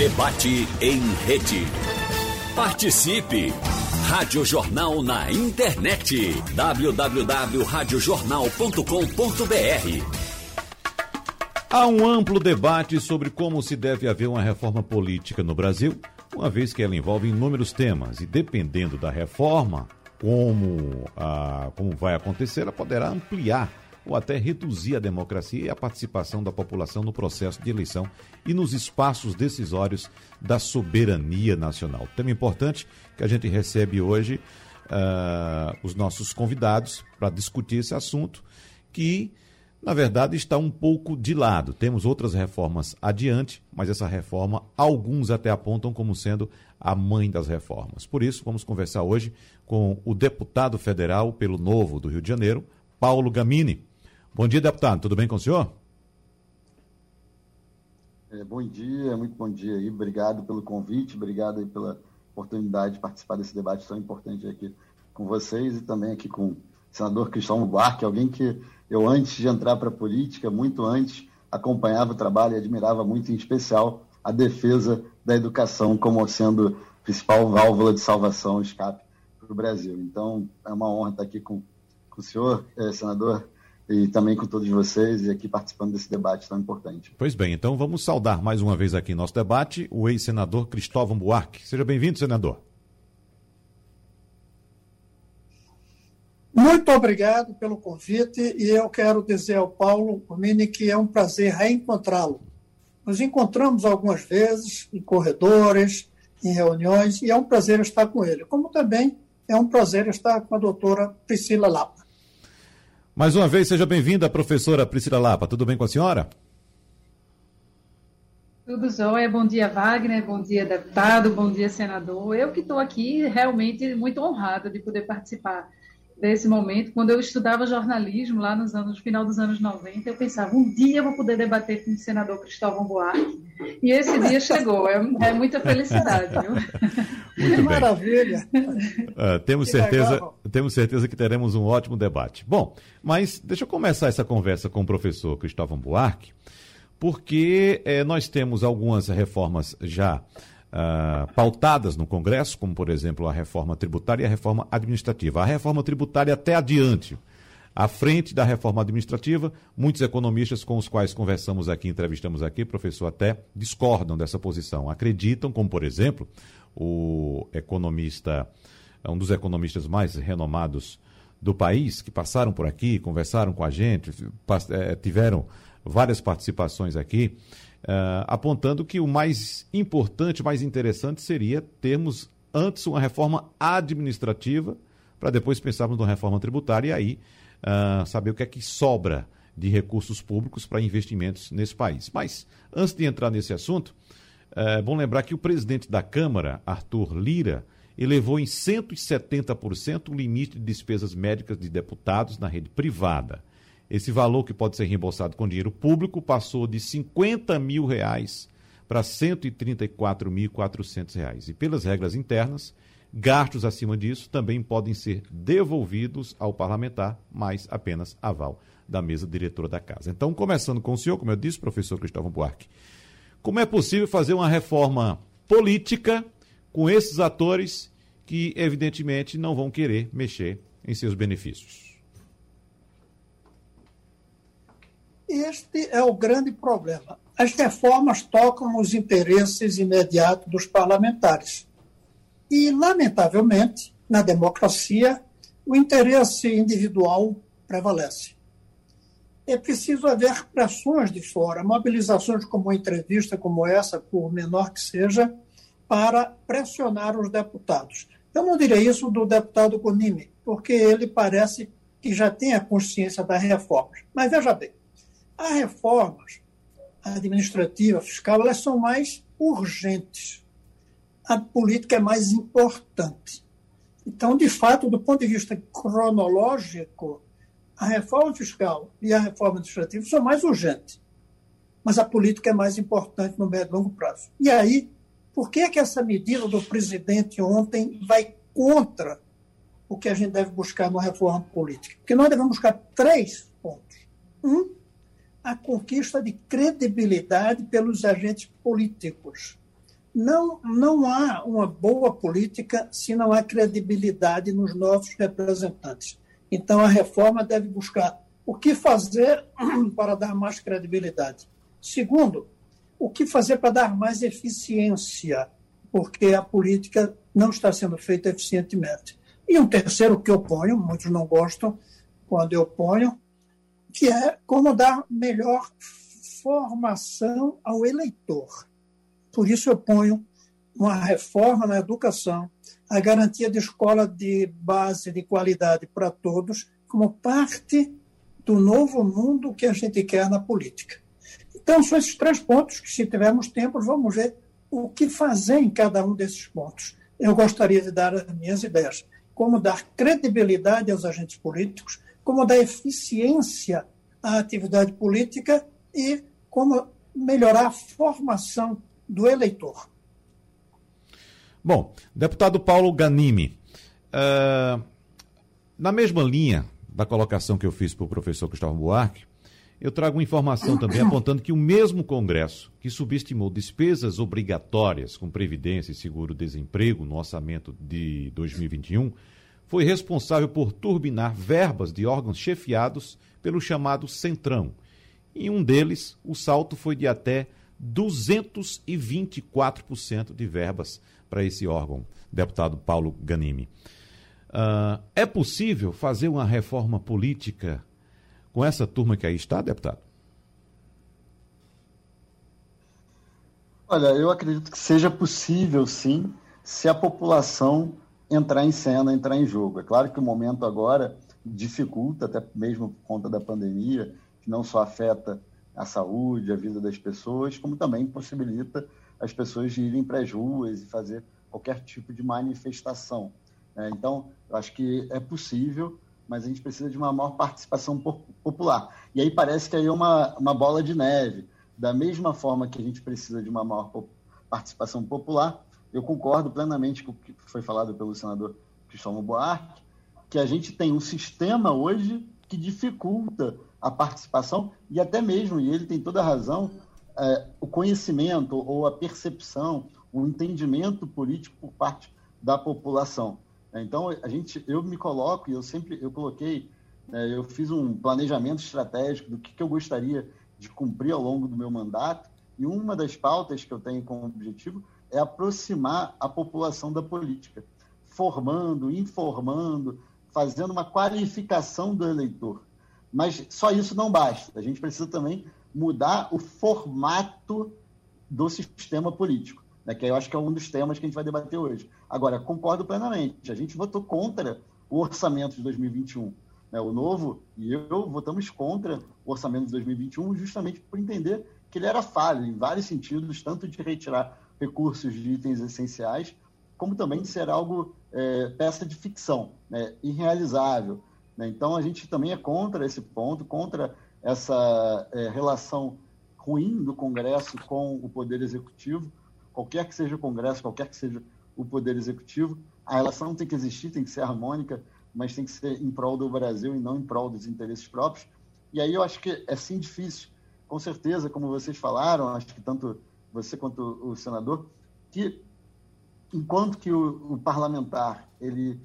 Debate em rede. Participe! Rádio Jornal na internet. www.radiojornal.com.br Há um amplo debate sobre como se deve haver uma reforma política no Brasil, uma vez que ela envolve inúmeros temas e dependendo da reforma, como, a, como vai acontecer, ela poderá ampliar ou até reduzir a democracia e a participação da população no processo de eleição e nos espaços decisórios da soberania nacional. Tema importante que a gente recebe hoje uh, os nossos convidados para discutir esse assunto, que na verdade está um pouco de lado. Temos outras reformas adiante, mas essa reforma alguns até apontam como sendo a mãe das reformas. Por isso, vamos conversar hoje com o deputado federal pelo Novo do Rio de Janeiro, Paulo Gamini. Bom dia, deputado. Tudo bem com o senhor? É, bom dia, muito bom dia aí. Obrigado pelo convite, obrigado pela oportunidade de participar desse debate tão importante aqui com vocês e também aqui com o senador Cristóvão Buarque, alguém que eu, antes de entrar para a política, muito antes, acompanhava o trabalho e admirava muito, em especial, a defesa da educação como sendo principal válvula de salvação, escape para o Brasil. Então, é uma honra estar aqui com, com o senhor, eh, senador, e também com todos vocês e aqui participando desse debate tão importante. Pois bem, então vamos saudar mais uma vez aqui nosso debate o ex-senador Cristóvão Buarque. Seja bem-vindo, senador. Muito obrigado pelo convite e eu quero dizer ao Paulo Mini que é um prazer reencontrá-lo. Nos encontramos algumas vezes em corredores, em reuniões, e é um prazer estar com ele, como também é um prazer estar com a doutora Priscila Lapa. Mais uma vez, seja bem-vinda, professora Priscila Lapa. Tudo bem com a senhora? Tudo jóia. Bom dia, Wagner. Bom dia, deputado. Bom dia, senador. Eu que estou aqui realmente muito honrada de poder participar desse momento. Quando eu estudava jornalismo lá nos anos, no final dos anos 90, eu pensava, um dia eu vou poder debater com o senador Cristóvão Buarque. E esse dia chegou. É, é muita felicidade, viu? Muito que maravilha! Uh, temos, certeza, temos certeza que teremos um ótimo debate. Bom, mas deixa eu começar essa conversa com o professor Cristóvão Buarque, porque eh, nós temos algumas reformas já uh, pautadas no Congresso, como, por exemplo, a reforma tributária e a reforma administrativa. A reforma tributária até adiante. À frente da reforma administrativa, muitos economistas com os quais conversamos aqui, entrevistamos aqui, professor, até discordam dessa posição. Acreditam, como por exemplo, o economista, um dos economistas mais renomados do país, que passaram por aqui, conversaram com a gente, eh, tiveram várias participações aqui, uh, apontando que o mais importante, mais interessante seria termos antes uma reforma administrativa, para depois pensarmos numa reforma tributária e aí uh, saber o que é que sobra de recursos públicos para investimentos nesse país. Mas, antes de entrar nesse assunto, é bom lembrar que o presidente da Câmara, Arthur Lira, elevou em 170% o limite de despesas médicas de deputados na rede privada. Esse valor que pode ser reembolsado com dinheiro público passou de 50 mil reais para 134.400 reais. E pelas regras internas, gastos acima disso também podem ser devolvidos ao parlamentar, mas apenas aval da mesa diretora da casa. Então, começando com o senhor, como eu disse, professor Cristóvão Buarque, como é possível fazer uma reforma política com esses atores que, evidentemente, não vão querer mexer em seus benefícios? Este é o grande problema. As reformas tocam os interesses imediatos dos parlamentares. E, lamentavelmente, na democracia, o interesse individual prevalece. É preciso haver pressões de fora, mobilizações como uma entrevista como essa, por menor que seja, para pressionar os deputados. Eu não direi isso do deputado Conime, porque ele parece que já tem a consciência das reformas. Mas veja bem, as reformas administrativa, fiscal, elas são mais urgentes. A política é mais importante. Então, de fato, do ponto de vista cronológico, a reforma fiscal e a reforma administrativa são mais urgentes. Mas a política é mais importante no médio e longo prazo. E aí, por que, é que essa medida do presidente ontem vai contra o que a gente deve buscar numa reforma política? Porque nós devemos buscar três pontos. Um, a conquista de credibilidade pelos agentes políticos. não, não há uma boa política se não há credibilidade nos nossos representantes. Então, a reforma deve buscar o que fazer para dar mais credibilidade. Segundo, o que fazer para dar mais eficiência, porque a política não está sendo feita eficientemente. E um terceiro que eu ponho, muitos não gostam quando eu ponho, que é como dar melhor formação ao eleitor. Por isso eu ponho uma reforma na educação, a garantia de escola de base de qualidade para todos, como parte do novo mundo que a gente quer na política. Então, são esses três pontos que, se tivermos tempo, vamos ver o que fazer em cada um desses pontos. Eu gostaria de dar as minhas ideias. Como dar credibilidade aos agentes políticos, como dar eficiência à atividade política e como melhorar a formação do eleitor. Bom, deputado Paulo Ganimi, uh, na mesma linha da colocação que eu fiz para o professor Gustavo Buarque, eu trago informação também apontando que o mesmo Congresso que subestimou despesas obrigatórias com Previdência e Seguro-Desemprego no orçamento de 2021 foi responsável por turbinar verbas de órgãos chefiados pelo chamado Centrão. Em um deles, o salto foi de até 224% de verbas para esse órgão, deputado Paulo Ganimi. Uh, é possível fazer uma reforma política com essa turma que aí está, deputado? Olha, eu acredito que seja possível, sim, se a população entrar em cena, entrar em jogo. É claro que o momento agora dificulta, até mesmo por conta da pandemia, que não só afeta a saúde, a vida das pessoas, como também possibilita as pessoas irem para as ruas e fazer qualquer tipo de manifestação. É, então, eu acho que é possível, mas a gente precisa de uma maior participação popular. E aí parece que aí é uma, uma bola de neve. Da mesma forma que a gente precisa de uma maior participação popular, eu concordo plenamente com o que foi falado pelo senador Cristóvão Buarque, que a gente tem um sistema hoje que dificulta a participação e até mesmo, e ele tem toda a razão, é, o conhecimento ou a percepção, o entendimento político por parte da população. Então, a gente, eu me coloco, e eu sempre eu coloquei, né, eu fiz um planejamento estratégico do que, que eu gostaria de cumprir ao longo do meu mandato, e uma das pautas que eu tenho como objetivo é aproximar a população da política, formando, informando, fazendo uma qualificação do eleitor. Mas só isso não basta. A gente precisa também mudar o formato do sistema político né, que eu acho que é um dos temas que a gente vai debater hoje. Agora, concordo plenamente, a gente votou contra o orçamento de 2021. Né, o novo e eu votamos contra o orçamento de 2021 justamente por entender que ele era falho em vários sentidos, tanto de retirar recursos de itens essenciais, como também de ser algo é, peça de ficção, né, irrealizável. Né? Então, a gente também é contra esse ponto, contra essa é, relação ruim do Congresso com o Poder Executivo, qualquer que seja o Congresso, qualquer que seja o Poder Executivo, a relação tem que existir, tem que ser harmônica, mas tem que ser em prol do Brasil e não em prol dos interesses próprios. E aí eu acho que é sim difícil, com certeza, como vocês falaram, acho que tanto você quanto o senador, que enquanto que o, o parlamentar ele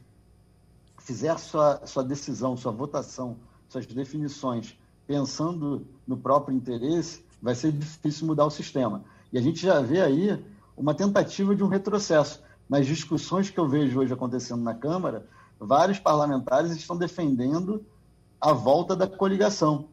fizer sua, sua decisão, sua votação, suas definições, pensando no próprio interesse, vai ser difícil mudar o sistema. E a gente já vê aí uma tentativa de um retrocesso. Nas discussões que eu vejo hoje acontecendo na Câmara, vários parlamentares estão defendendo a volta da coligação,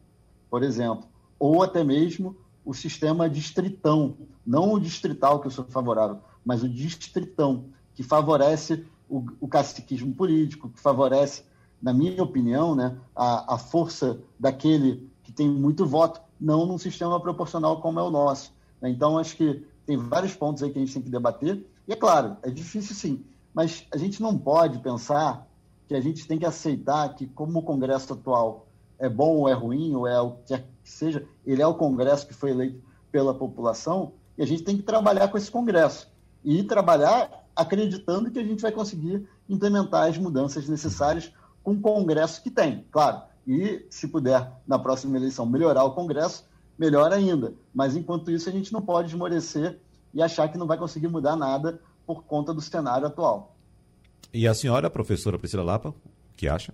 por exemplo, ou até mesmo o sistema distritão, não o distrital que eu sou favorável, mas o distritão, que favorece o, o caciquismo político, que favorece, na minha opinião, né, a, a força daquele que tem muito voto, não num sistema proporcional como é o nosso. Então, acho que tem vários pontos aí que a gente tem que debater. E é claro, é difícil sim, mas a gente não pode pensar que a gente tem que aceitar que, como o Congresso atual é bom ou é ruim, ou é o que seja, ele é o Congresso que foi eleito pela população, e a gente tem que trabalhar com esse Congresso. E trabalhar acreditando que a gente vai conseguir implementar as mudanças necessárias com o Congresso que tem, claro. E, se puder, na próxima eleição, melhorar o Congresso, melhor ainda. Mas enquanto isso, a gente não pode esmorecer e achar que não vai conseguir mudar nada por conta do cenário atual. E a senhora, professora Priscila Lapa, que acha?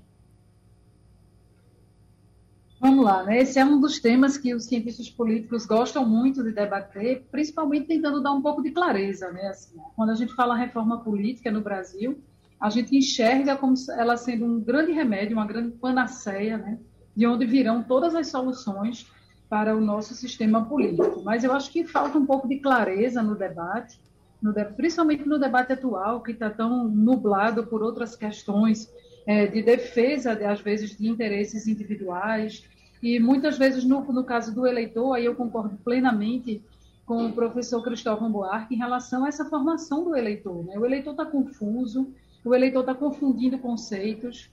Vamos lá, né? Esse é um dos temas que os cientistas políticos gostam muito de debater, principalmente tentando dar um pouco de clareza, né? Assim, quando a gente fala reforma política no Brasil, a gente enxerga como ela sendo um grande remédio, uma grande panaceia, né? De onde virão todas as soluções para o nosso sistema político. Mas eu acho que falta um pouco de clareza no debate, no de... principalmente no debate atual, que está tão nublado por outras questões é, de defesa, de, às vezes, de interesses individuais, e muitas vezes, no, no caso do eleitor, aí eu concordo plenamente com o professor Cristóvão Buarque em relação a essa formação do eleitor. Né? O eleitor está confuso, o eleitor está confundindo conceitos,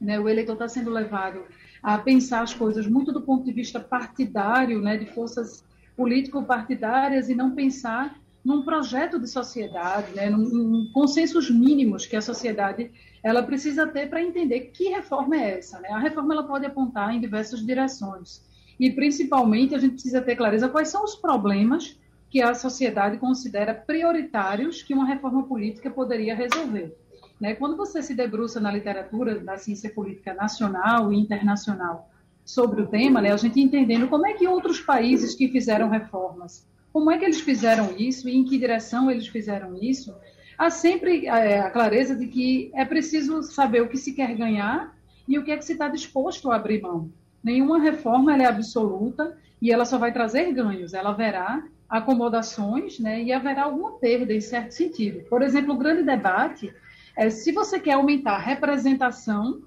né? o eleitor está sendo levado a pensar as coisas muito do ponto de vista partidário, né? de forças político-partidárias, e não pensar num projeto de sociedade, né? num, num consensos mínimos que a sociedade ela precisa ter para entender que reforma é essa. Né? A reforma ela pode apontar em diversas direções. E, principalmente, a gente precisa ter clareza quais são os problemas que a sociedade considera prioritários que uma reforma política poderia resolver. Né? Quando você se debruça na literatura da ciência política nacional e internacional sobre o tema, né, a gente entendendo como é que outros países que fizeram reformas, como é que eles fizeram isso e em que direção eles fizeram isso, há sempre é, a clareza de que é preciso saber o que se quer ganhar e o que é que se está disposto a abrir mão. Nenhuma reforma é absoluta e ela só vai trazer ganhos, ela haverá acomodações né, e haverá alguma perda em certo sentido. Por exemplo, o grande debate é se você quer aumentar a representação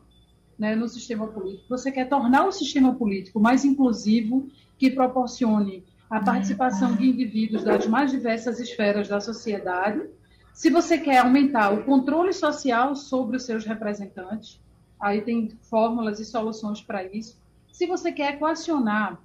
né, no sistema político, você quer tornar o sistema político mais inclusivo, que proporcione a participação de indivíduos das mais diversas esferas da sociedade, se você quer aumentar o controle social sobre os seus representantes, aí tem fórmulas e soluções para isso. Se você quer equacionar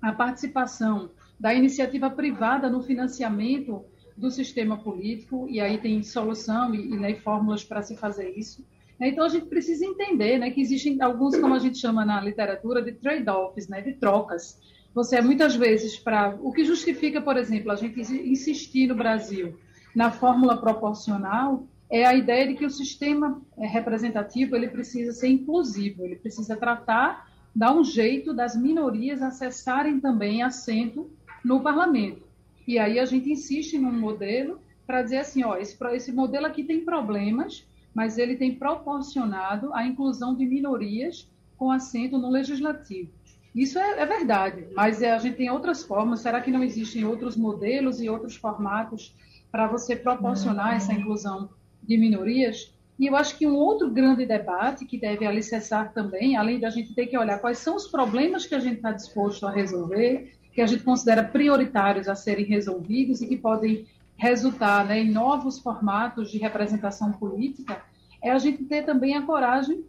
a participação da iniciativa privada no financiamento do sistema político, e aí tem solução e, e né, fórmulas para se fazer isso. Então, a gente precisa entender né, que existem alguns, como a gente chama na literatura, de trade-offs, né, de trocas. Você, muitas vezes, para. O que justifica, por exemplo, a gente insistir no Brasil na fórmula proporcional é a ideia de que o sistema é, representativo ele precisa ser inclusivo, ele precisa tratar, dar um jeito das minorias acessarem também assento no parlamento. E aí a gente insiste num modelo para dizer assim, ó, esse, esse modelo aqui tem problemas, mas ele tem proporcionado a inclusão de minorias com assento no legislativo. Isso é, é verdade, mas é, a gente tem outras formas. Será que não existem outros modelos e outros formatos para você proporcionar essa inclusão de minorias. E eu acho que um outro grande debate que deve alicerçar também, além da gente ter que olhar quais são os problemas que a gente está disposto a resolver, que a gente considera prioritários a serem resolvidos e que podem resultar né, em novos formatos de representação política, é a gente ter também a coragem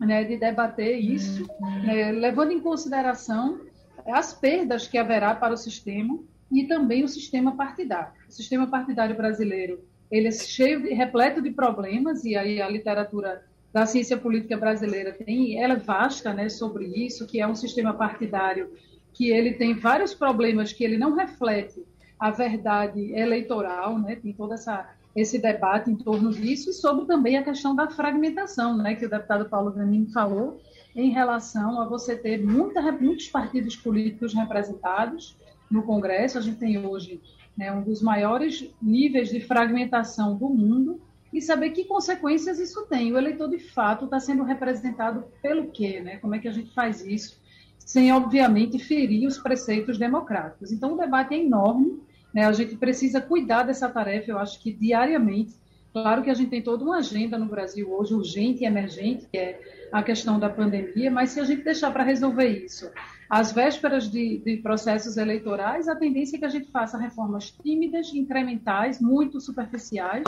né, de debater isso, né, levando em consideração as perdas que haverá para o sistema e também o sistema partidário. O sistema partidário brasileiro ele é cheio, de, repleto de problemas e aí a literatura da ciência política brasileira tem, ela é vasta, né, sobre isso, que é um sistema partidário que ele tem vários problemas que ele não reflete a verdade eleitoral, né, tem toda essa esse debate em torno disso e sobre também a questão da fragmentação, né, que o deputado Paulo Ganin falou em relação a você ter muita, muitos partidos políticos representados no Congresso. A gente tem hoje né, um dos maiores níveis de fragmentação do mundo e saber que consequências isso tem. O eleitor, de fato, está sendo representado pelo quê? Né? Como é que a gente faz isso? Sem, obviamente, ferir os preceitos democráticos. Então, o debate é enorme. Né? A gente precisa cuidar dessa tarefa, eu acho que diariamente. Claro que a gente tem toda uma agenda no Brasil hoje, urgente e emergente, que é a questão da pandemia, mas se a gente deixar para resolver isso às vésperas de, de, processos eleitorais, a tendência é que a gente faça reformas tímidas, incrementais, muito superficiais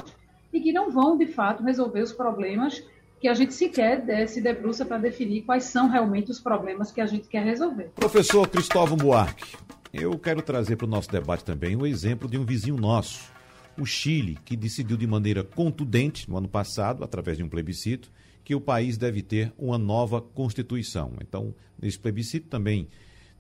e que não vão, de fato, resolver os problemas que a gente sequer se debruça para definir quais são realmente os problemas que a gente quer resolver. Professor Cristóvão Buarque, eu quero trazer para o nosso debate também o exemplo de um vizinho nosso, o Chile, que decidiu de maneira contundente no ano passado, através de um plebiscito, que o país deve ter uma nova Constituição. Então, nesse plebiscito também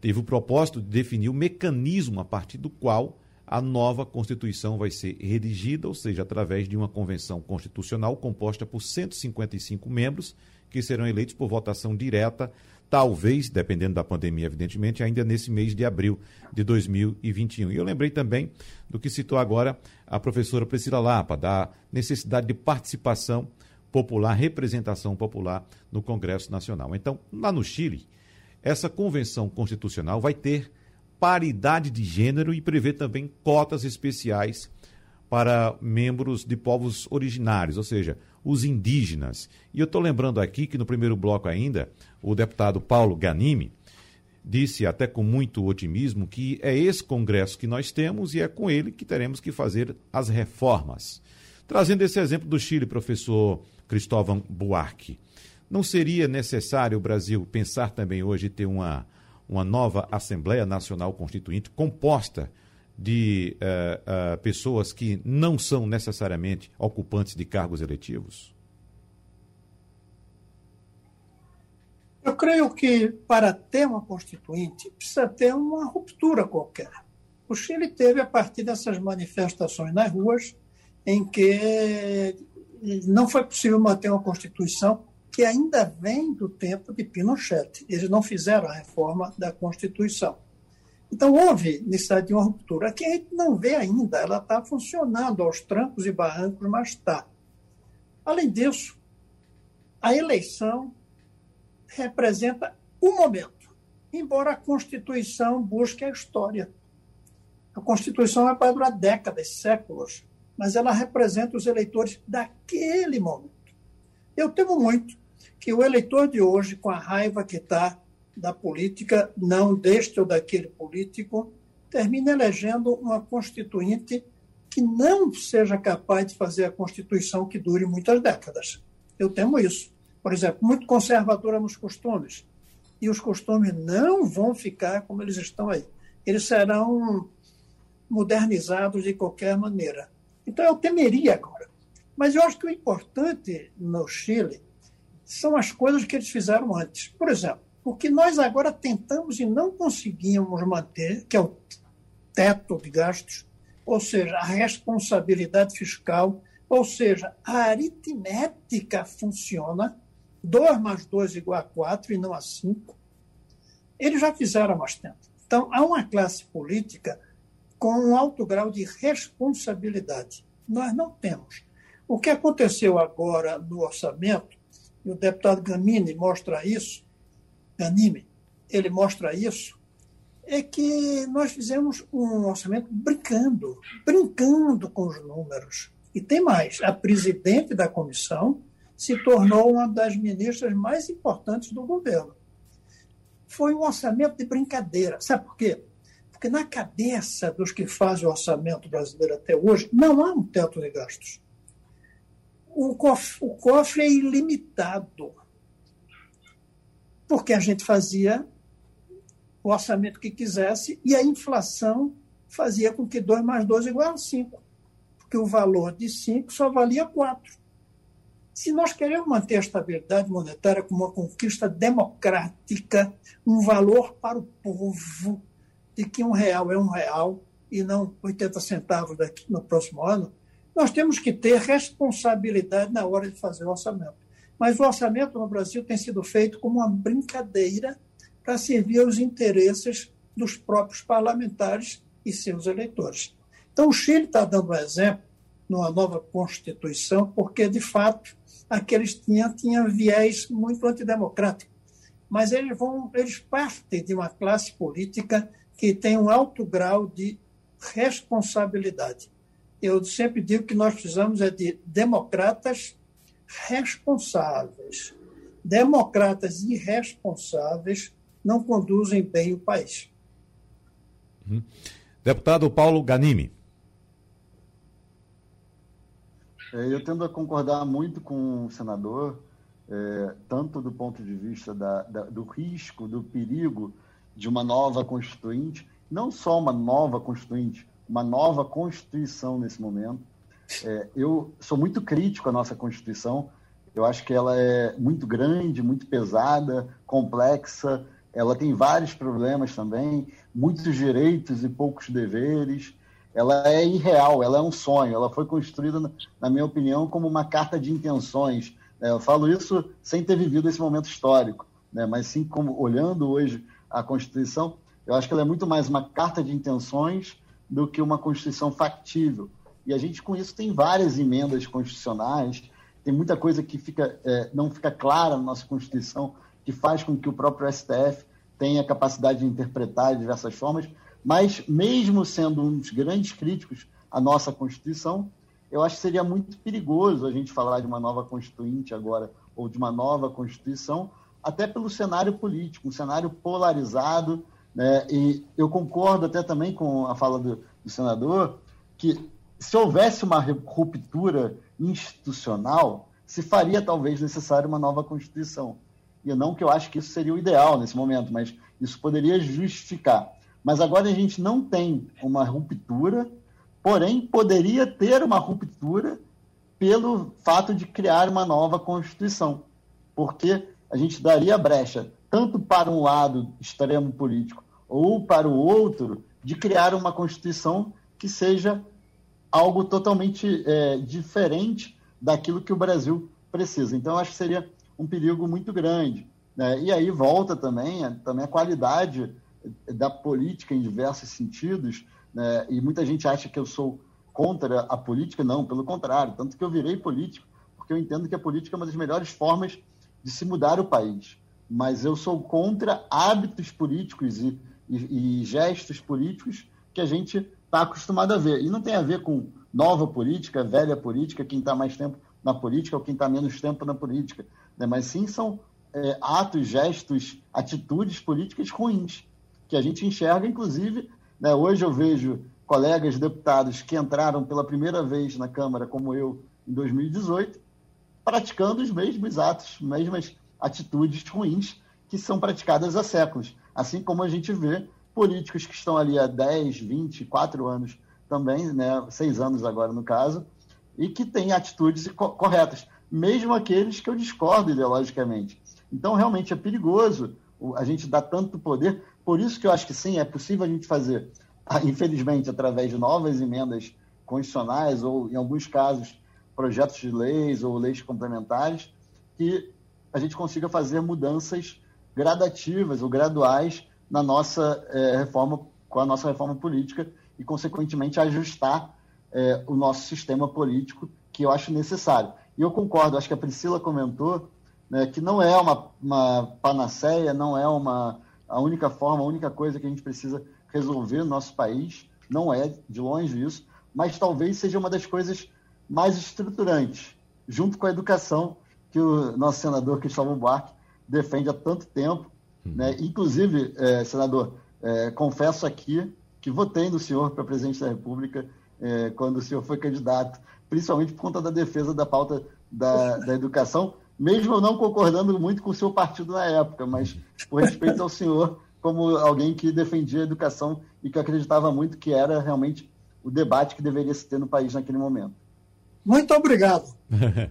teve o propósito de definir o mecanismo a partir do qual a nova Constituição vai ser redigida, ou seja, através de uma convenção constitucional composta por 155 membros, que serão eleitos por votação direta, talvez, dependendo da pandemia, evidentemente, ainda nesse mês de abril de 2021. E eu lembrei também do que citou agora a professora Priscila Lapa, da necessidade de participação popular, representação popular no Congresso Nacional. Então, lá no Chile, essa convenção constitucional vai ter paridade de gênero e prevê também cotas especiais para membros de povos originários, ou seja, os indígenas. E eu estou lembrando aqui que no primeiro bloco ainda, o deputado Paulo Ganimi disse até com muito otimismo que é esse Congresso que nós temos e é com ele que teremos que fazer as reformas. Trazendo esse exemplo do Chile, professor Cristóvão Buarque, não seria necessário o Brasil pensar também hoje ter uma uma nova Assembleia Nacional Constituinte composta de uh, uh, pessoas que não são necessariamente ocupantes de cargos eletivos? Eu creio que para ter uma constituinte precisa ter uma ruptura qualquer. O Chile teve a partir dessas manifestações nas ruas em que não foi possível manter uma constituição que ainda vem do tempo de Pinochet. Eles não fizeram a reforma da Constituição. Então, houve necessidade de uma ruptura que a gente não vê ainda, ela está funcionando aos trancos e barrancos, mas está. Além disso, a eleição representa um momento, embora a Constituição busque a história. A Constituição vai durar décadas, séculos, mas ela representa os eleitores daquele momento. Eu temo muito que o eleitor de hoje, com a raiva que está da política, não deste ou daquele político, termine elegendo uma constituinte que não seja capaz de fazer a Constituição que dure muitas décadas. Eu temo isso. Por exemplo, muito conservadora nos costumes. E os costumes não vão ficar como eles estão aí. Eles serão modernizados de qualquer maneira. Então, eu temeria agora. Mas eu acho que o importante no Chile são as coisas que eles fizeram antes. Por exemplo, o que nós agora tentamos e não conseguimos manter, que é o teto de gastos, ou seja, a responsabilidade fiscal, ou seja, a aritmética funciona, 2 mais 2 igual a 4 e não a 5. Eles já fizeram há mais tempo. Então, há uma classe política com um alto grau de responsabilidade. Nós não temos. O que aconteceu agora no orçamento e o deputado Gamini mostra isso, Ganime, ele mostra isso, é que nós fizemos um orçamento brincando, brincando com os números. E tem mais, a presidente da comissão se tornou uma das ministras mais importantes do governo. Foi um orçamento de brincadeira. Sabe por quê? Porque na cabeça dos que fazem o orçamento brasileiro até hoje, não há um teto de gastos o cofre, o cofre é ilimitado. Porque a gente fazia o orçamento que quisesse e a inflação fazia com que 2 mais 2 igual a 5. Porque o valor de 5 só valia 4. Se nós queremos manter a estabilidade monetária como uma conquista democrática, um valor para o povo, de que um real é um real e não 80 centavos daqui no próximo ano, nós temos que ter responsabilidade na hora de fazer o orçamento. Mas o orçamento no Brasil tem sido feito como uma brincadeira para servir aos interesses dos próprios parlamentares e seus eleitores. Então, o Chile está dando um exemplo numa nova Constituição, porque, de fato, aqueles tinham, tinham viés muito antidemocrático. Mas eles, vão, eles partem de uma classe política que tem um alto grau de responsabilidade eu sempre digo que nós precisamos é de democratas responsáveis. Democratas irresponsáveis não conduzem bem o país. Uhum. Deputado Paulo Ganimi. É, eu tendo a concordar muito com o senador, é, tanto do ponto de vista da, da, do risco, do perigo de uma nova constituinte, não só uma nova constituinte, uma nova Constituição nesse momento. É, eu sou muito crítico à nossa Constituição. Eu acho que ela é muito grande, muito pesada, complexa. Ela tem vários problemas também, muitos direitos e poucos deveres. ela é irreal, ela é um sonho, ela foi construída, na minha opinião, como uma carta de intenções. Né? Eu falo isso sem ter vivido esse momento histórico, né? mas sim como olhando hoje a Constituição, eu acho que ela é muito mais uma carta de intenções do que uma Constituição factível. E a gente, com isso, tem várias emendas constitucionais, tem muita coisa que fica, é, não fica clara na nossa Constituição, que faz com que o próprio STF tenha capacidade de interpretar de diversas formas, mas, mesmo sendo um dos grandes críticos à nossa Constituição, eu acho que seria muito perigoso a gente falar de uma nova Constituinte agora, ou de uma nova Constituição, até pelo cenário político, um cenário polarizado. Né? E eu concordo até também com a fala do, do senador, que se houvesse uma ruptura institucional, se faria talvez necessário uma nova Constituição. E não que eu acho que isso seria o ideal nesse momento, mas isso poderia justificar. Mas agora a gente não tem uma ruptura, porém poderia ter uma ruptura pelo fato de criar uma nova Constituição, porque a gente daria brecha tanto para um lado extremo político ou para o outro de criar uma Constituição que seja algo totalmente é, diferente daquilo que o Brasil precisa. Então, acho que seria um perigo muito grande. Né? E aí volta também, também a qualidade da política em diversos sentidos, né? e muita gente acha que eu sou contra a política, não, pelo contrário, tanto que eu virei político, porque eu entendo que a política é uma das melhores formas de se mudar o país. Mas eu sou contra hábitos políticos e, e, e gestos políticos que a gente está acostumado a ver. E não tem a ver com nova política, velha política, quem está mais tempo na política ou quem está menos tempo na política. Né? Mas sim são é, atos, gestos, atitudes políticas ruins que a gente enxerga, inclusive, né, hoje eu vejo colegas deputados que entraram pela primeira vez na Câmara, como eu, em 2018, praticando os mesmos atos, mesmas atitudes ruins que são praticadas há séculos. Assim como a gente vê políticos que estão ali há 10, 20, 4 anos também, né, seis anos agora no caso, e que têm atitudes corretas, mesmo aqueles que eu discordo ideologicamente. Então, realmente é perigoso a gente dar tanto poder, por isso que eu acho que sim, é possível a gente fazer, infelizmente, através de novas emendas constitucionais ou, em alguns casos, projetos de leis ou leis complementares, que a gente consiga fazer mudanças gradativas ou graduais na nossa é, reforma, com a nossa reforma política e, consequentemente, ajustar é, o nosso sistema político, que eu acho necessário. E eu concordo, acho que a Priscila comentou né, que não é uma, uma panaceia, não é uma a única forma, a única coisa que a gente precisa resolver no nosso país, não é de longe isso, mas talvez seja uma das coisas mais estruturantes, junto com a educação que o nosso senador Cristóvão Buarque defende há tanto tempo. Uhum. Né? Inclusive, é, senador, é, confesso aqui que votei no senhor para presidente da República é, quando o senhor foi candidato, principalmente por conta da defesa da pauta da, da educação, mesmo eu não concordando muito com o seu partido na época, mas por respeito ao senhor, como alguém que defendia a educação e que acreditava muito que era realmente o debate que deveria se ter no país naquele momento. Muito obrigado.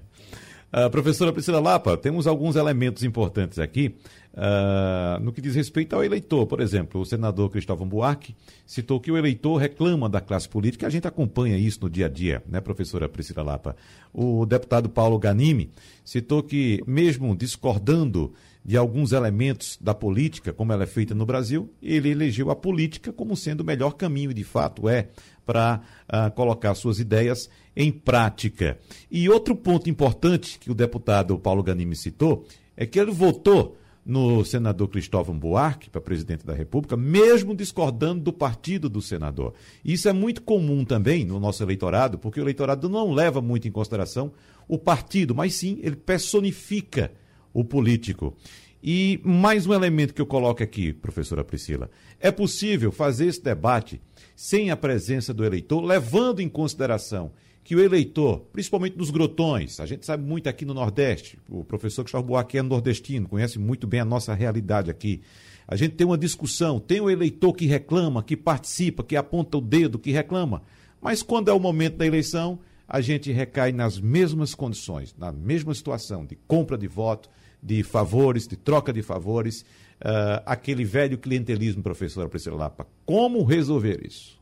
Uh, professora Priscila Lapa, temos alguns elementos importantes aqui uh, no que diz respeito ao eleitor. Por exemplo, o senador Cristóvão Buarque citou que o eleitor reclama da classe política. A gente acompanha isso no dia a dia, né, professora Priscila Lapa? O deputado Paulo Ganimi citou que, mesmo discordando de alguns elementos da política, como ela é feita no Brasil, ele elegeu a política como sendo o melhor caminho, de fato é, para uh, colocar suas ideias em prática. E outro ponto importante que o deputado Paulo Ganimi citou é que ele votou no senador Cristóvão Buarque para presidente da República, mesmo discordando do partido do senador. Isso é muito comum também no nosso eleitorado, porque o eleitorado não leva muito em consideração o partido, mas sim ele personifica o político. E mais um elemento que eu coloco aqui, professora Priscila. É possível fazer esse debate sem a presença do eleitor, levando em consideração que o eleitor, principalmente nos grotões, a gente sabe muito aqui no Nordeste, o professor Gustavo Buarque é nordestino, conhece muito bem a nossa realidade aqui. A gente tem uma discussão, tem o eleitor que reclama, que participa, que aponta o dedo, que reclama. Mas quando é o momento da eleição, a gente recai nas mesmas condições, na mesma situação de compra de voto, de favores, de troca de favores, uh, aquele velho clientelismo, professora Priscila Lapa. Como resolver isso?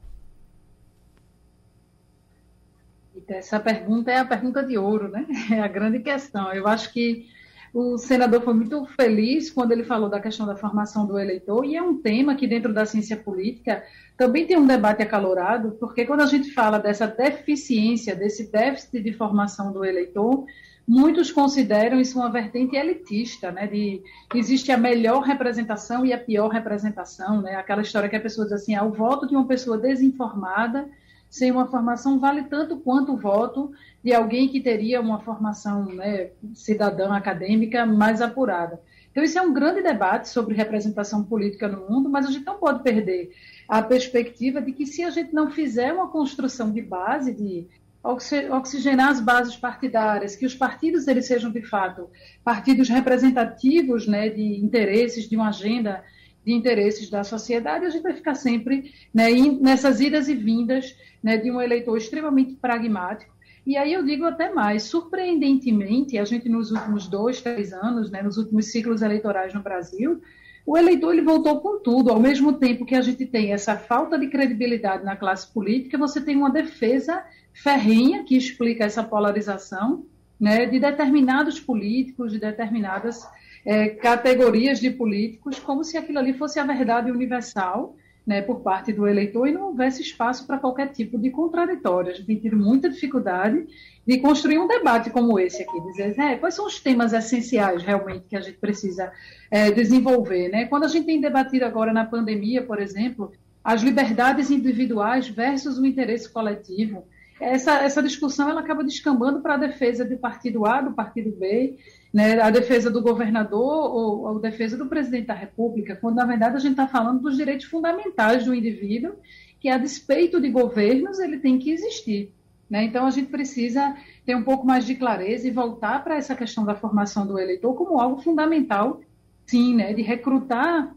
essa pergunta é a pergunta de ouro, né? É a grande questão. Eu acho que o senador foi muito feliz quando ele falou da questão da formação do eleitor, e é um tema que, dentro da ciência política, também tem um debate acalorado, porque quando a gente fala dessa deficiência, desse déficit de formação do eleitor, muitos consideram isso uma vertente elitista, né? De existe a melhor representação e a pior representação, né? Aquela história que a pessoa diz assim: ah, o voto de uma pessoa desinformada sem uma formação vale tanto quanto o voto de alguém que teria uma formação né, cidadã acadêmica mais apurada. Então, isso é um grande debate sobre representação política no mundo, mas a gente não pode perder a perspectiva de que se a gente não fizer uma construção de base, de oxigenar as bases partidárias, que os partidos eles sejam de fato partidos representativos né, de interesses, de uma agenda de interesses da sociedade, a gente vai ficar sempre né, nessas idas e vindas né, de um eleitor extremamente pragmático. E aí eu digo até mais, surpreendentemente, a gente nos últimos dois, três anos, né, nos últimos ciclos eleitorais no Brasil, o eleitor ele voltou com tudo. Ao mesmo tempo que a gente tem essa falta de credibilidade na classe política, você tem uma defesa ferrenha que explica essa polarização né, de determinados políticos, de determinadas é, categorias de políticos, como se aquilo ali fosse a verdade universal né, por parte do eleitor e não houvesse espaço para qualquer tipo de contraditório. A gente tem tido muita dificuldade de construir um debate como esse aqui, dizer é, quais são os temas essenciais realmente que a gente precisa é, desenvolver. Né? Quando a gente tem debatido agora na pandemia, por exemplo, as liberdades individuais versus o interesse coletivo, essa, essa discussão ela acaba descambando para a defesa do partido A, do partido B, né, a defesa do governador ou, a defesa do presidente da República, quando na verdade a gente está falando dos direitos fundamentais do indivíduo, que a despeito de governos ele tem que existir. Né? Então a gente precisa ter um pouco mais de clareza e voltar para essa questão da formação do eleitor como algo fundamental, sim, né, de recrutar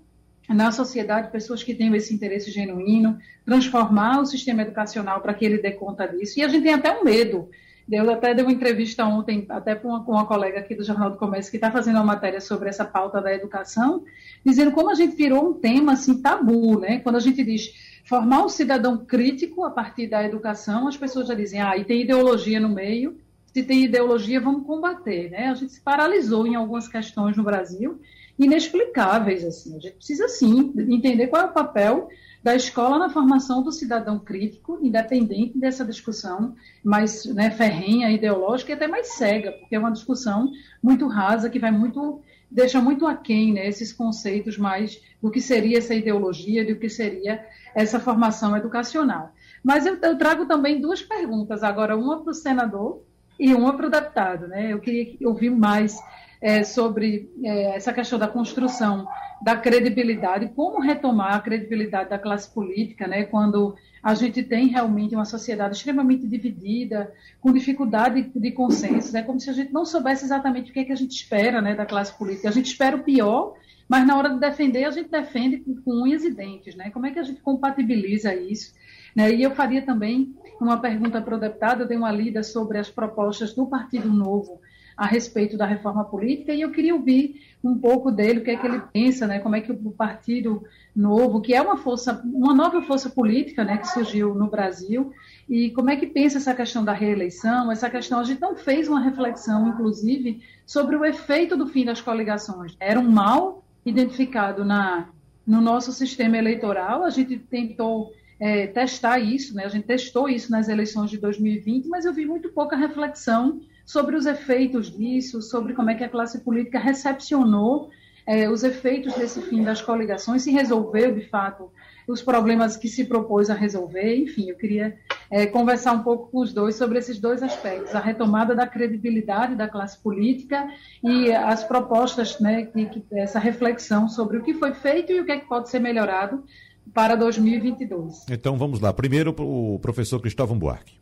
na sociedade pessoas que tenham esse interesse genuíno, transformar o sistema educacional para que ele dê conta disso. E a gente tem até um medo eu até dei uma entrevista ontem, até com uma, uma colega aqui do Jornal do Comércio, que está fazendo uma matéria sobre essa pauta da educação, dizendo como a gente virou um tema assim tabu, né? Quando a gente diz formar um cidadão crítico a partir da educação, as pessoas já dizem, ah, e tem ideologia no meio, se tem ideologia, vamos combater, né? A gente se paralisou em algumas questões no Brasil, inexplicáveis, assim. A gente precisa, sim, entender qual é o papel da escola na formação do cidadão crítico, independente dessa discussão mais né, ferrenha, ideológica e até mais cega, porque é uma discussão muito rasa que vai muito deixa muito aquém né, esses conceitos mais do que seria essa ideologia, do que seria essa formação educacional. Mas eu, eu trago também duas perguntas, agora uma para o senador e uma para o deputado. Né? Eu queria ouvir mais é, sobre é, essa questão da construção da credibilidade, como retomar a credibilidade da classe política, né, quando a gente tem realmente uma sociedade extremamente dividida, com dificuldade de consenso, é como se a gente não soubesse exatamente o que, é que a gente espera né, da classe política. A gente espera o pior, mas na hora de defender, a gente defende com unhas e dentes. Né? Como é que a gente compatibiliza isso? Né? E eu faria também uma pergunta para o deputado, eu dei uma lida sobre as propostas do Partido Novo a respeito da reforma política e eu queria ouvir um pouco dele, o que é que ele pensa, né, como é que o Partido Novo, que é uma força, uma nova força política, né, que surgiu no Brasil, e como é que pensa essa questão da reeleição, essa questão, a gente não fez uma reflexão, inclusive, sobre o efeito do fim das coligações. Era um mal identificado na, no nosso sistema eleitoral, a gente tentou é, testar isso, né? a gente testou isso nas eleições de 2020, mas eu vi muito pouca reflexão sobre os efeitos disso, sobre como é que a classe política recepcionou é, os efeitos desse fim das coligações, se resolveu de fato os problemas que se propôs a resolver. Enfim, eu queria é, conversar um pouco com os dois sobre esses dois aspectos: a retomada da credibilidade da classe política e as propostas, né, que, que, essa reflexão sobre o que foi feito e o que, é que pode ser melhorado para 2022. Então vamos lá. Primeiro, o professor Cristóvão Buarque.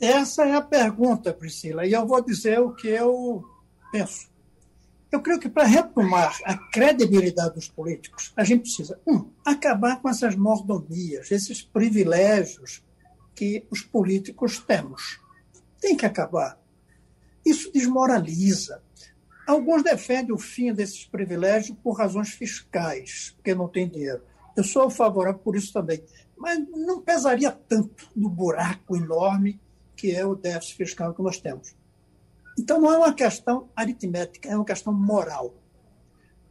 Essa é a pergunta, Priscila, e eu vou dizer o que eu penso. Eu creio que para retomar a credibilidade dos políticos, a gente precisa, um, acabar com essas mordomias, esses privilégios que os políticos temos. Tem que acabar. Isso desmoraliza. Alguns defendem o fim desses privilégios por razões fiscais, porque não tem dinheiro. Eu sou favorável por isso também. mas não pesaria tanto no buraco enorme que é o déficit fiscal que nós temos. Então, não é uma questão aritmética, é uma questão moral.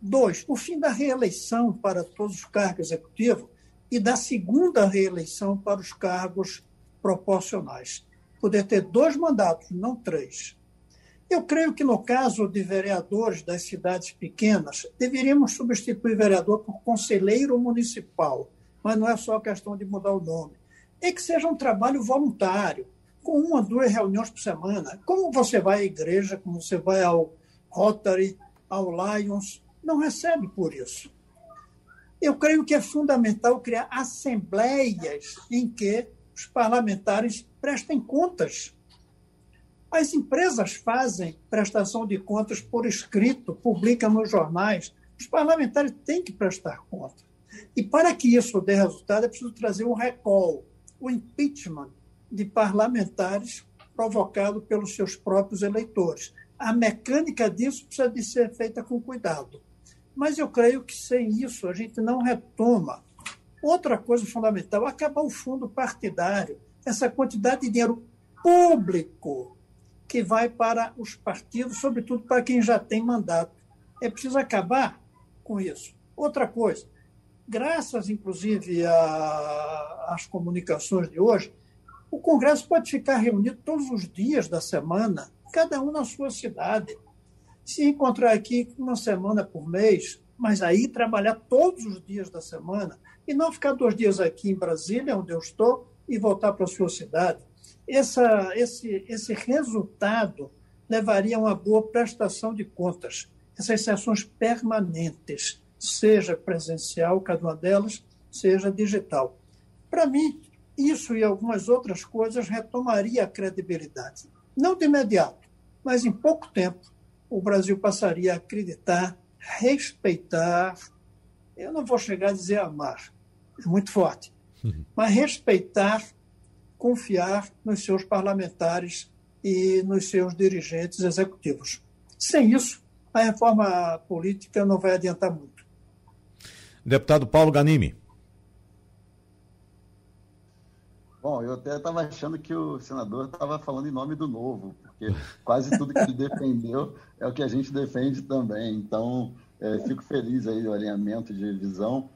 Dois, o fim da reeleição para todos os cargos executivos e da segunda reeleição para os cargos proporcionais. Poder ter dois mandatos, não três. Eu creio que, no caso de vereadores das cidades pequenas, deveríamos substituir vereador por conselheiro municipal, mas não é só questão de mudar o nome. É que seja um trabalho voluntário, com uma, duas reuniões por semana. Como você vai à igreja, como você vai ao Rotary, ao Lions, não recebe por isso. Eu creio que é fundamental criar assembleias em que os parlamentares prestem contas. As empresas fazem prestação de contas por escrito, publicam nos jornais. Os parlamentares têm que prestar conta. E para que isso dê resultado, é preciso trazer um recall, o impeachment de parlamentares provocado pelos seus próprios eleitores. A mecânica disso precisa de ser feita com cuidado. Mas eu creio que sem isso a gente não retoma. Outra coisa fundamental, acabar o fundo partidário, essa quantidade de dinheiro público que vai para os partidos, sobretudo para quem já tem mandato. É preciso acabar com isso. Outra coisa, graças inclusive às comunicações de hoje, o Congresso pode ficar reunido todos os dias da semana, cada um na sua cidade. Se encontrar aqui uma semana por mês, mas aí trabalhar todos os dias da semana e não ficar dois dias aqui em Brasília, onde eu estou, e voltar para a sua cidade. Essa, esse, esse resultado levaria a uma boa prestação de contas. Essas sessões permanentes, seja presencial, cada uma delas, seja digital. Para mim, isso e algumas outras coisas retomaria a credibilidade. Não de imediato, mas em pouco tempo o Brasil passaria a acreditar, respeitar, eu não vou chegar a dizer amar, é muito forte, uhum. mas respeitar, confiar nos seus parlamentares e nos seus dirigentes executivos. Sem isso, a reforma política não vai adiantar muito. Deputado Paulo Ganimi. Bom, eu até estava achando que o senador estava falando em nome do novo, porque quase tudo que ele defendeu é o que a gente defende também. Então, é, fico feliz aí do alinhamento de visão.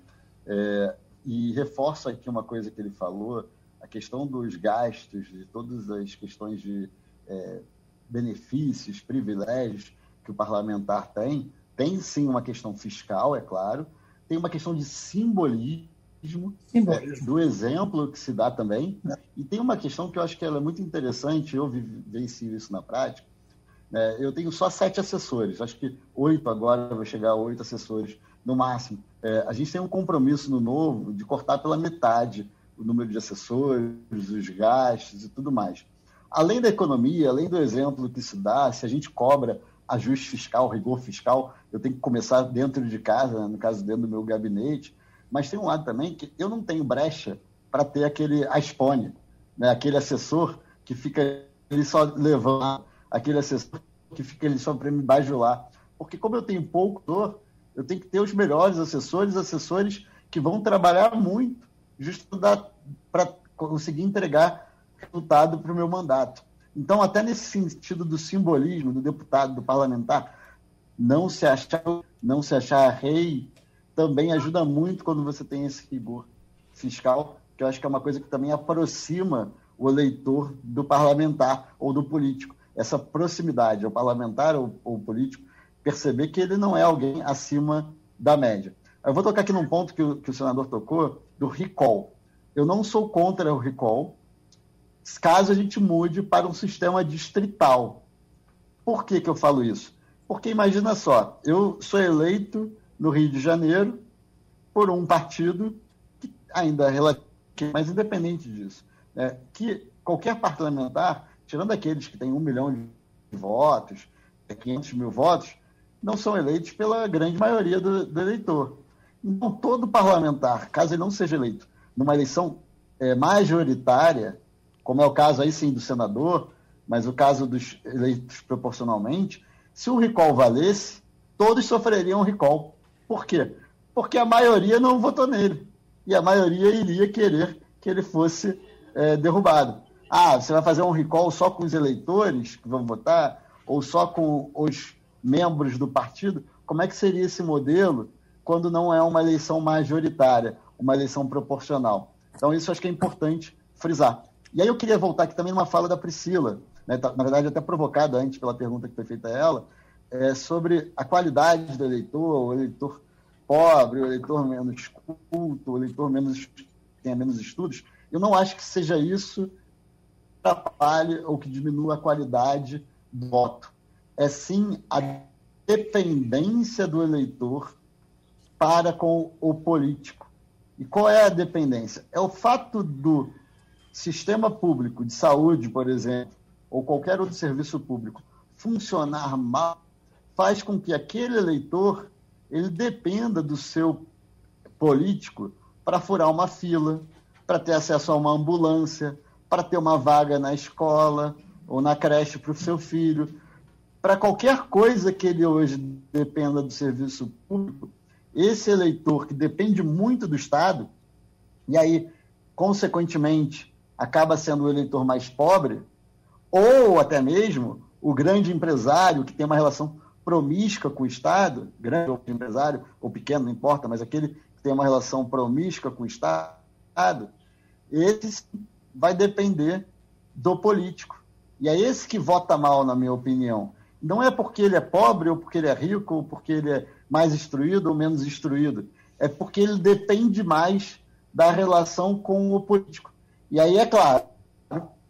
É, e reforço aqui uma coisa que ele falou, a questão dos gastos, de todas as questões de é, benefícios, privilégios que o parlamentar tem. Tem sim uma questão fiscal, é claro, tem uma questão de simbolismo é, do exemplo que se dá também. É. E tem uma questão que eu acho que ela é muito interessante, eu vivencio isso na prática. É, eu tenho só sete assessores, acho que oito agora, vai chegar a oito assessores no máximo. É, a gente tem um compromisso no novo de cortar pela metade o número de assessores, os gastos e tudo mais. Além da economia, além do exemplo que se dá, se a gente cobra ajuste fiscal, rigor fiscal, eu tenho que começar dentro de casa, no caso dentro do meu gabinete, mas tem um lado também que eu não tenho brecha para ter aquele aspone, né? aquele assessor que fica ele só levando, aquele assessor que fica ali só para me bajular. Porque como eu tenho pouco dor, eu tenho que ter os melhores assessores, assessores que vão trabalhar muito, justo para conseguir entregar resultado para o meu mandato. Então, até nesse sentido do simbolismo do deputado, do parlamentar, não se achar, não se achar rei também ajuda muito quando você tem esse rigor fiscal, que eu acho que é uma coisa que também aproxima o eleitor do parlamentar ou do político. Essa proximidade, o parlamentar ou o político, perceber que ele não é alguém acima da média. Eu vou tocar aqui num ponto que o, que o senador tocou, do recall. Eu não sou contra o recall, caso a gente mude para um sistema distrital. Por que, que eu falo isso? Porque imagina só, eu sou eleito no Rio de Janeiro por um partido que ainda é relativo, mas independente disso, né, que qualquer parlamentar, tirando aqueles que têm um milhão de votos, 500 mil votos, não são eleitos pela grande maioria do, do eleitor. Então, todo parlamentar, caso ele não seja eleito numa eleição é, majoritária, como é o caso aí sim do senador, mas o caso dos eleitos proporcionalmente, se o recall valesse, todos sofreriam recall. Por quê? Porque a maioria não votou nele. e a maioria iria querer que ele fosse é, derrubado. Ah, você vai fazer um recall só com os eleitores que vão votar, ou só com os membros do partido? Como é que seria esse modelo quando não é uma eleição majoritária, uma eleição proporcional? Então, isso acho que é importante frisar. E aí eu queria voltar aqui também numa fala da Priscila, né, tá, na verdade até provocada antes pela pergunta que foi feita a ela, é, sobre a qualidade do eleitor, o eleitor pobre, o eleitor menos culto, o eleitor menos, tenha menos estudos. Eu não acho que seja isso que atrapalhe ou que diminua a qualidade do voto. É sim a dependência do eleitor para com o político. E qual é a dependência? É o fato do sistema público de saúde, por exemplo, ou qualquer outro serviço público funcionar mal, faz com que aquele eleitor ele dependa do seu político para furar uma fila, para ter acesso a uma ambulância, para ter uma vaga na escola ou na creche para o seu filho, para qualquer coisa que ele hoje dependa do serviço público, esse eleitor que depende muito do Estado, e aí, consequentemente, acaba sendo o eleitor mais pobre, ou até mesmo o grande empresário que tem uma relação promíscua com o Estado, grande ou empresário, ou pequeno, não importa, mas aquele que tem uma relação promíscua com o Estado, esse vai depender do político. E é esse que vota mal, na minha opinião. Não é porque ele é pobre, ou porque ele é rico, ou porque ele é mais instruído ou menos instruído. É porque ele depende mais da relação com o político. E aí, é claro,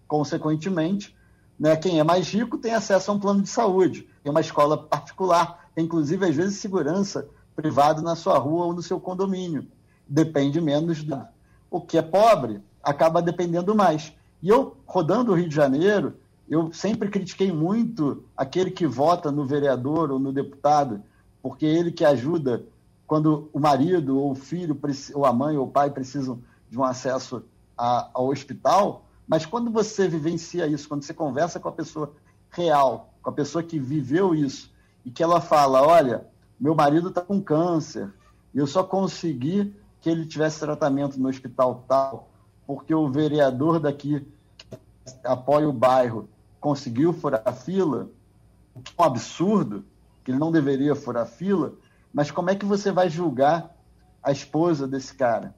consequentemente, né, quem é mais rico tem acesso a um plano de saúde, tem uma escola particular, tem inclusive, às vezes, segurança privada na sua rua ou no seu condomínio. Depende menos do. O que é pobre acaba dependendo mais. E eu, rodando o Rio de Janeiro, eu sempre critiquei muito aquele que vota no vereador ou no deputado, porque ele que ajuda quando o marido ou o filho, ou a mãe ou o pai precisam de um acesso a, ao hospital, mas quando você vivencia isso, quando você conversa com a pessoa real, com a pessoa que viveu isso, e que ela fala: olha, meu marido está com câncer, e eu só consegui que ele tivesse tratamento no hospital tal, porque o vereador daqui que apoia o bairro conseguiu furar a fila, o que é um absurdo, que ele não deveria furar a fila, mas como é que você vai julgar a esposa desse cara?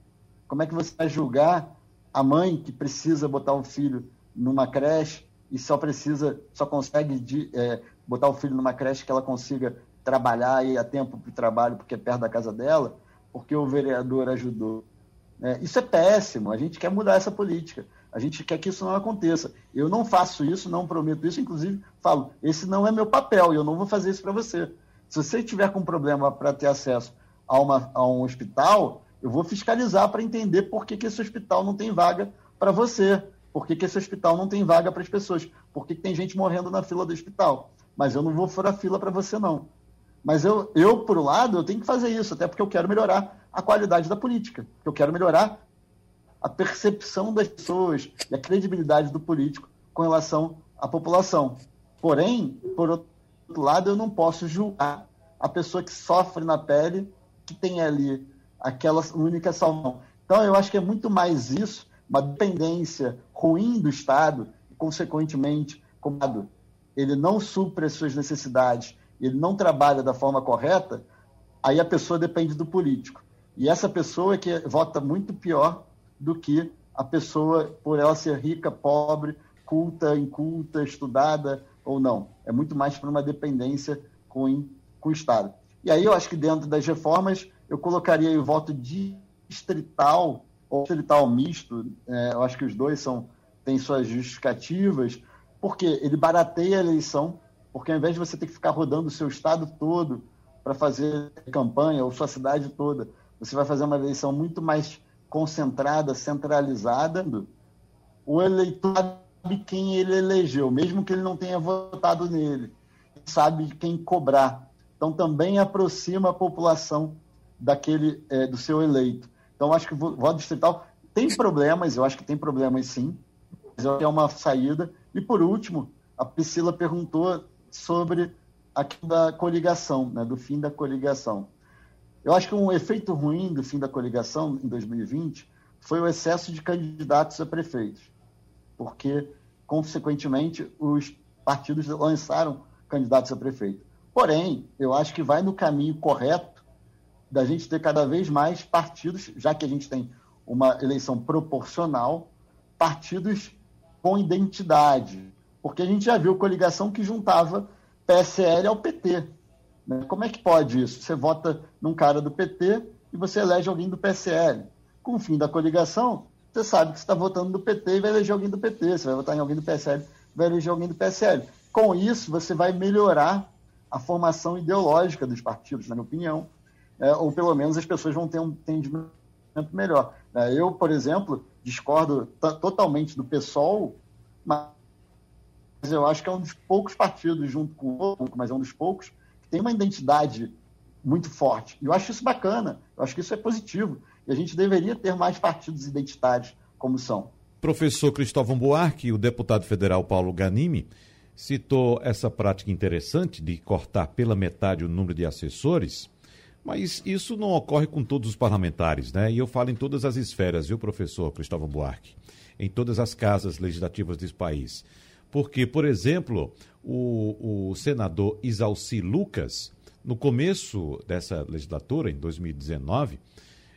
Como é que você vai julgar a mãe que precisa botar o filho numa creche e só precisa, só consegue de, é, botar o filho numa creche que ela consiga trabalhar e a tempo para o trabalho porque é perto da casa dela, porque o vereador ajudou. É, isso é péssimo. A gente quer mudar essa política. A gente quer que isso não aconteça. Eu não faço isso, não prometo isso. Inclusive, falo: esse não é meu papel e eu não vou fazer isso para você. Se você tiver com problema para ter acesso a, uma, a um hospital, eu vou fiscalizar para entender por que, que esse hospital não tem vaga para você, por que, que esse hospital não tem vaga para as pessoas, por que, que tem gente morrendo na fila do hospital. Mas eu não vou furar fila para você, não. Mas eu, eu, por um lado, eu tenho que fazer isso, até porque eu quero melhorar a qualidade da política. Eu quero melhorar a percepção das pessoas e a credibilidade do político com relação à população. Porém, por outro lado, eu não posso julgar a pessoa que sofre na pele, que tem ali aquela única salvação. Então, eu acho que é muito mais isso, uma dependência ruim do Estado, e, consequentemente, como ele não supre as suas necessidades, ele não trabalha da forma correta, aí a pessoa depende do político. E essa pessoa é que vota muito pior do que a pessoa, por ela ser rica, pobre, culta, inculta, estudada ou não. É muito mais para uma dependência com, com o Estado. E aí eu acho que dentro das reformas eu colocaria o voto distrital ou distrital misto. É, eu acho que os dois são têm suas justificativas, porque ele barateia a eleição, porque ao invés de você ter que ficar rodando o seu estado todo para fazer campanha, ou sua cidade toda, você vai fazer uma eleição muito mais concentrada, centralizada. O eleitor sabe quem ele elegeu, mesmo que ele não tenha votado nele, sabe quem cobrar. Então também aproxima a população daquele é, do seu eleito. Então, acho que o voto distrital tem problemas, eu acho que tem problemas sim, mas é uma saída. E, por último, a Priscila perguntou sobre a da coligação, né, do fim da coligação. Eu acho que um efeito ruim do fim da coligação em 2020 foi o excesso de candidatos a prefeitos, porque, consequentemente, os partidos lançaram candidatos a prefeito. Porém, eu acho que vai no caminho correto da gente ter cada vez mais partidos, já que a gente tem uma eleição proporcional, partidos com identidade. Porque a gente já viu coligação que juntava PSL ao PT. Né? Como é que pode isso? Você vota num cara do PT e você elege alguém do PSL. Com o fim da coligação, você sabe que você está votando no PT e vai eleger alguém do PT. Você vai votar em alguém do PSL vai eleger alguém do PSL. Com isso, você vai melhorar a formação ideológica dos partidos, na minha opinião, é, ou pelo menos as pessoas vão ter um entendimento melhor. É, eu, por exemplo, discordo totalmente do PSOL, mas eu acho que é um dos poucos partidos, junto com o outro, mas é um dos poucos, que tem uma identidade muito forte. E eu acho isso bacana, eu acho que isso é positivo. E a gente deveria ter mais partidos identitários como são. Professor Cristóvão Buarque, o deputado federal Paulo Ganimi, citou essa prática interessante de cortar pela metade o número de assessores, mas isso não ocorre com todos os parlamentares, né? E eu falo em todas as esferas, viu, professor Cristóvão Buarque? Em todas as casas legislativas desse país. Porque, por exemplo, o, o senador Isalci Lucas, no começo dessa legislatura, em 2019,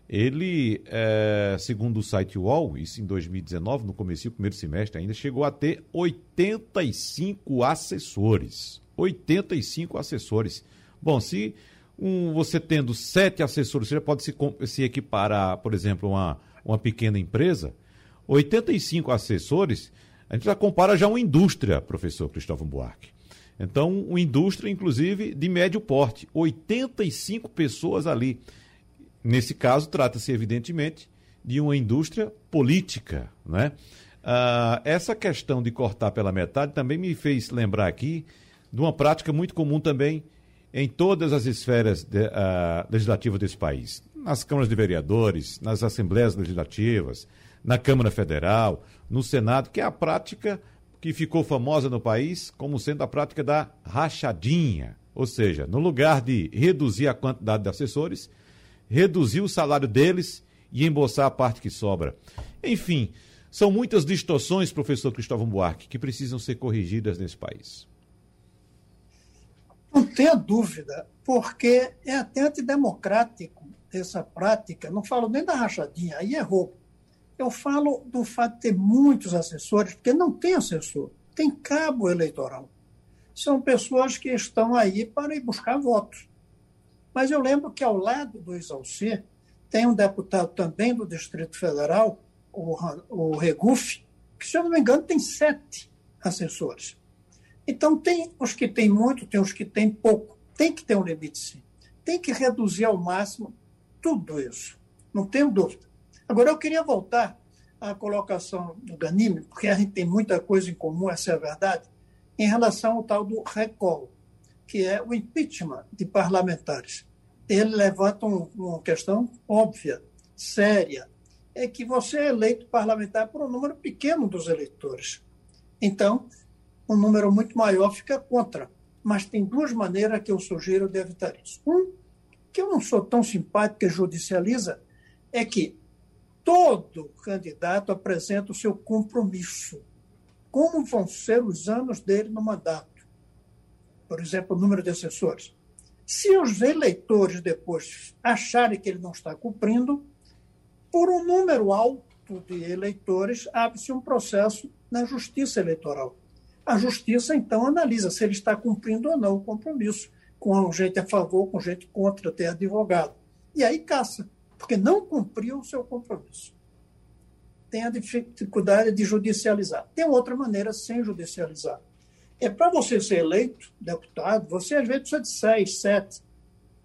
ele, é, segundo o site UOL, isso em 2019, no começo do primeiro semestre ainda, chegou a ter 85 assessores. 85 assessores. Bom, se um, você tendo sete assessores, você já pode se, se equiparar, por exemplo, uma, uma pequena empresa. 85 assessores, a gente já compara já uma indústria, professor Cristóvão Buarque. Então, uma indústria, inclusive, de médio porte. 85 pessoas ali. Nesse caso, trata-se, evidentemente, de uma indústria política. Né? Ah, essa questão de cortar pela metade também me fez lembrar aqui de uma prática muito comum também em todas as esferas de, uh, legislativas desse país. Nas câmaras de vereadores, nas assembleias legislativas, na Câmara Federal, no Senado, que é a prática que ficou famosa no país como sendo a prática da rachadinha. Ou seja, no lugar de reduzir a quantidade de assessores, reduzir o salário deles e embolsar a parte que sobra. Enfim, são muitas distorções, professor Cristóvão Buarque, que precisam ser corrigidas nesse país. Não tenha dúvida, porque é até antidemocrático essa prática. Não falo nem da rachadinha, aí é roubo. Eu falo do fato de ter muitos assessores, porque não tem assessor, tem cabo eleitoral. São pessoas que estão aí para ir buscar votos. Mas eu lembro que ao lado do Isalci tem um deputado também do Distrito Federal, o Regufe, que, se eu não me engano, tem sete assessores. Então, tem os que têm muito, tem os que têm pouco. Tem que ter um limite, sim. Tem que reduzir ao máximo tudo isso. Não tenho dúvida. Agora, eu queria voltar à colocação do Ganime, porque a gente tem muita coisa em comum, essa é a verdade, em relação ao tal do recall que é o impeachment de parlamentares. Ele levanta um, uma questão óbvia, séria, é que você é eleito parlamentar por um número pequeno dos eleitores. Então, um número muito maior fica contra. Mas tem duas maneiras que eu sugiro de evitar isso. Um, que eu não sou tão simpático que judicializa, é que todo candidato apresenta o seu compromisso. Como vão ser os anos dele no mandato? por exemplo, o número de assessores. Se os eleitores depois acharem que ele não está cumprindo, por um número alto de eleitores, abre-se um processo na Justiça Eleitoral. A Justiça, então, analisa se ele está cumprindo ou não o compromisso, com gente a favor, com gente contra, até advogado. E aí caça, porque não cumpriu o seu compromisso. Tem a dificuldade de judicializar. Tem outra maneira sem judicializar é para você ser eleito deputado, você às vezes precisa de 6,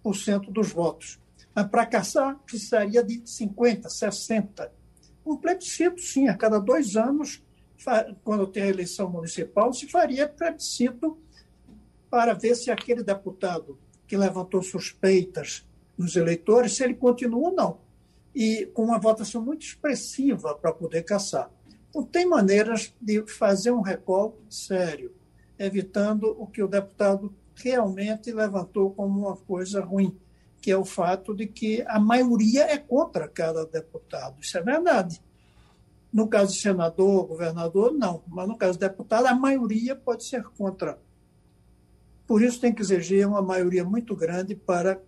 7% dos votos. Mas para caçar, precisaria de 50, 60. Um plebiscito, sim, a cada dois anos, quando tem a eleição municipal, se faria plebiscito para ver se aquele deputado que levantou suspeitas nos eleitores, se ele continua ou não. E com uma votação muito expressiva para poder caçar. Então, tem maneiras de fazer um recall sério evitando o que o deputado realmente levantou como uma coisa ruim, que é o fato de que a maioria é contra cada deputado. Isso é verdade. No caso de senador, governador, não. Mas no caso de deputado, a maioria pode ser contra. Por isso tem que exigir uma maioria muito grande para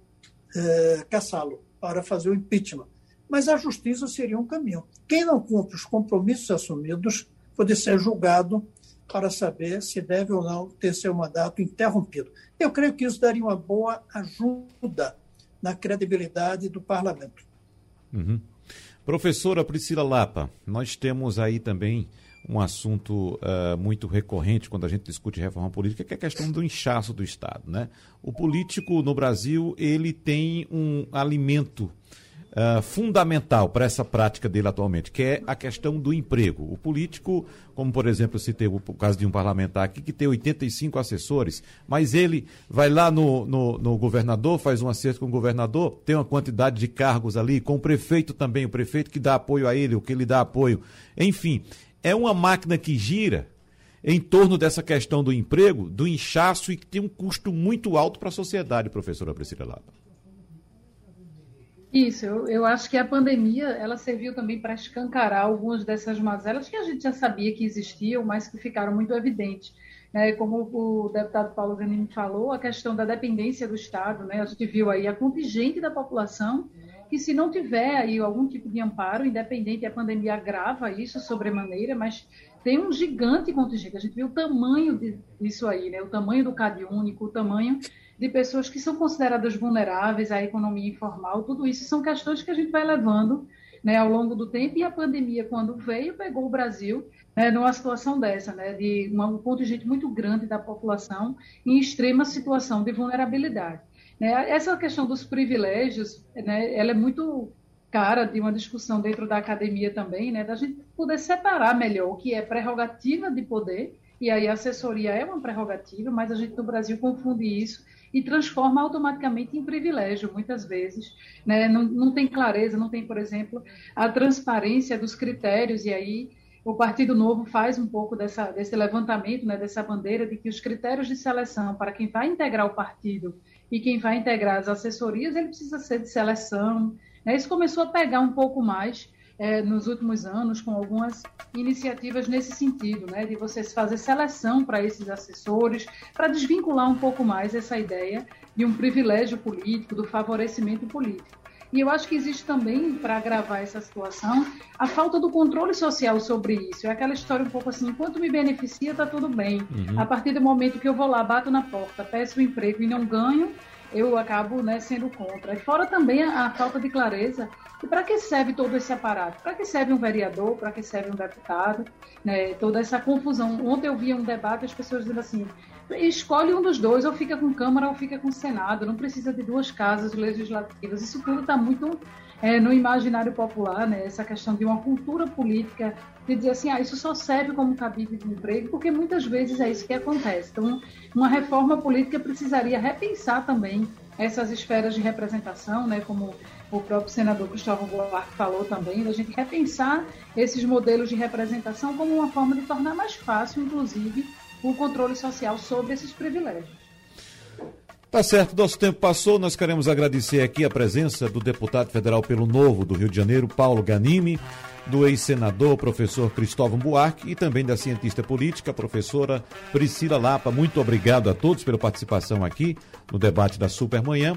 é, caçá-lo, para fazer o impeachment. Mas a justiça seria um caminho. Quem não cumpre os compromissos assumidos pode ser julgado para saber se deve ou não ter seu mandato interrompido. Eu creio que isso daria uma boa ajuda na credibilidade do parlamento. Uhum. Professora Priscila Lapa, nós temos aí também um assunto uh, muito recorrente quando a gente discute reforma política, que é a questão do inchaço do Estado. Né? O político no Brasil ele tem um alimento uh, fundamental para essa prática dele atualmente, que é a questão do emprego. O político, como por exemplo, se teve o caso de um parlamentar aqui que tem 85 assessores, mas ele vai lá no, no, no governador, faz um acerto com o governador, tem uma quantidade de cargos ali, com o prefeito também, o prefeito que dá apoio a ele, o que ele dá apoio. Enfim, é uma máquina que gira em torno dessa questão do emprego, do inchaço e que tem um custo muito alto para a sociedade, professora Priscila Lapa. Isso, eu, eu acho que a pandemia ela serviu também para escancarar algumas dessas mazelas que a gente já sabia que existiam, mas que ficaram muito evidentes. Né? Como o deputado Paulo Zanini falou, a questão da dependência do Estado, né? a gente viu aí a contingente da população que se não tiver aí algum tipo de amparo, independente, a pandemia agrava isso sobremaneira, mas tem um gigante contingente. A gente viu o tamanho disso aí, né? o tamanho do CAD único, o tamanho de pessoas que são consideradas vulneráveis à economia informal, tudo isso são questões que a gente vai levando né, ao longo do tempo, e a pandemia, quando veio, pegou o Brasil né, numa situação dessa, né, de um contingente muito grande da população em extrema situação de vulnerabilidade. Né? Essa questão dos privilégios, né, ela é muito cara de uma discussão dentro da academia também, né, da gente poder separar melhor o que é prerrogativa de poder, e aí a assessoria é uma prerrogativa, mas a gente no Brasil confunde isso e transforma automaticamente em privilégio, muitas vezes. Né? Não, não tem clareza, não tem, por exemplo, a transparência dos critérios, e aí o Partido Novo faz um pouco dessa, desse levantamento, né, dessa bandeira de que os critérios de seleção para quem vai integrar o partido e quem vai integrar as assessorias, ele precisa ser de seleção. Né? Isso começou a pegar um pouco mais é, nos últimos anos com algumas iniciativas nesse sentido, né, de você fazer seleção para esses assessores, para desvincular um pouco mais essa ideia de um privilégio político, do favorecimento político. E eu acho que existe também, para agravar essa situação, a falta do controle social sobre isso. É aquela história um pouco assim, enquanto me beneficia, está tudo bem. Uhum. A partir do momento que eu vou lá, bato na porta, peço um emprego e não ganho, eu acabo né, sendo contra. E fora também a, a falta de clareza e para que serve todo esse aparato? Para que serve um vereador? Para que serve um deputado? Né? Toda essa confusão. Ontem eu via um debate, as pessoas dizendo assim: escolhe um dos dois, ou fica com Câmara ou fica com Senado, não precisa de duas casas legislativas. Isso tudo está muito é, no imaginário popular, né? essa questão de uma cultura política, de dizer assim, ah, isso só serve como cabide de emprego, porque muitas vezes é isso que acontece. Então, uma reforma política precisaria repensar também essas esferas de representação, né, como o próprio senador Cristóvão Buarque falou também, da gente repensar esses modelos de representação como uma forma de tornar mais fácil, inclusive, o controle social sobre esses privilégios. Tá certo, nosso tempo passou. Nós queremos agradecer aqui a presença do deputado federal pelo Novo do Rio de Janeiro, Paulo Ganimi, do ex-senador, professor Cristóvão Buarque e também da cientista política, professora Priscila Lapa. Muito obrigado a todos pela participação aqui no debate da Supermanhã.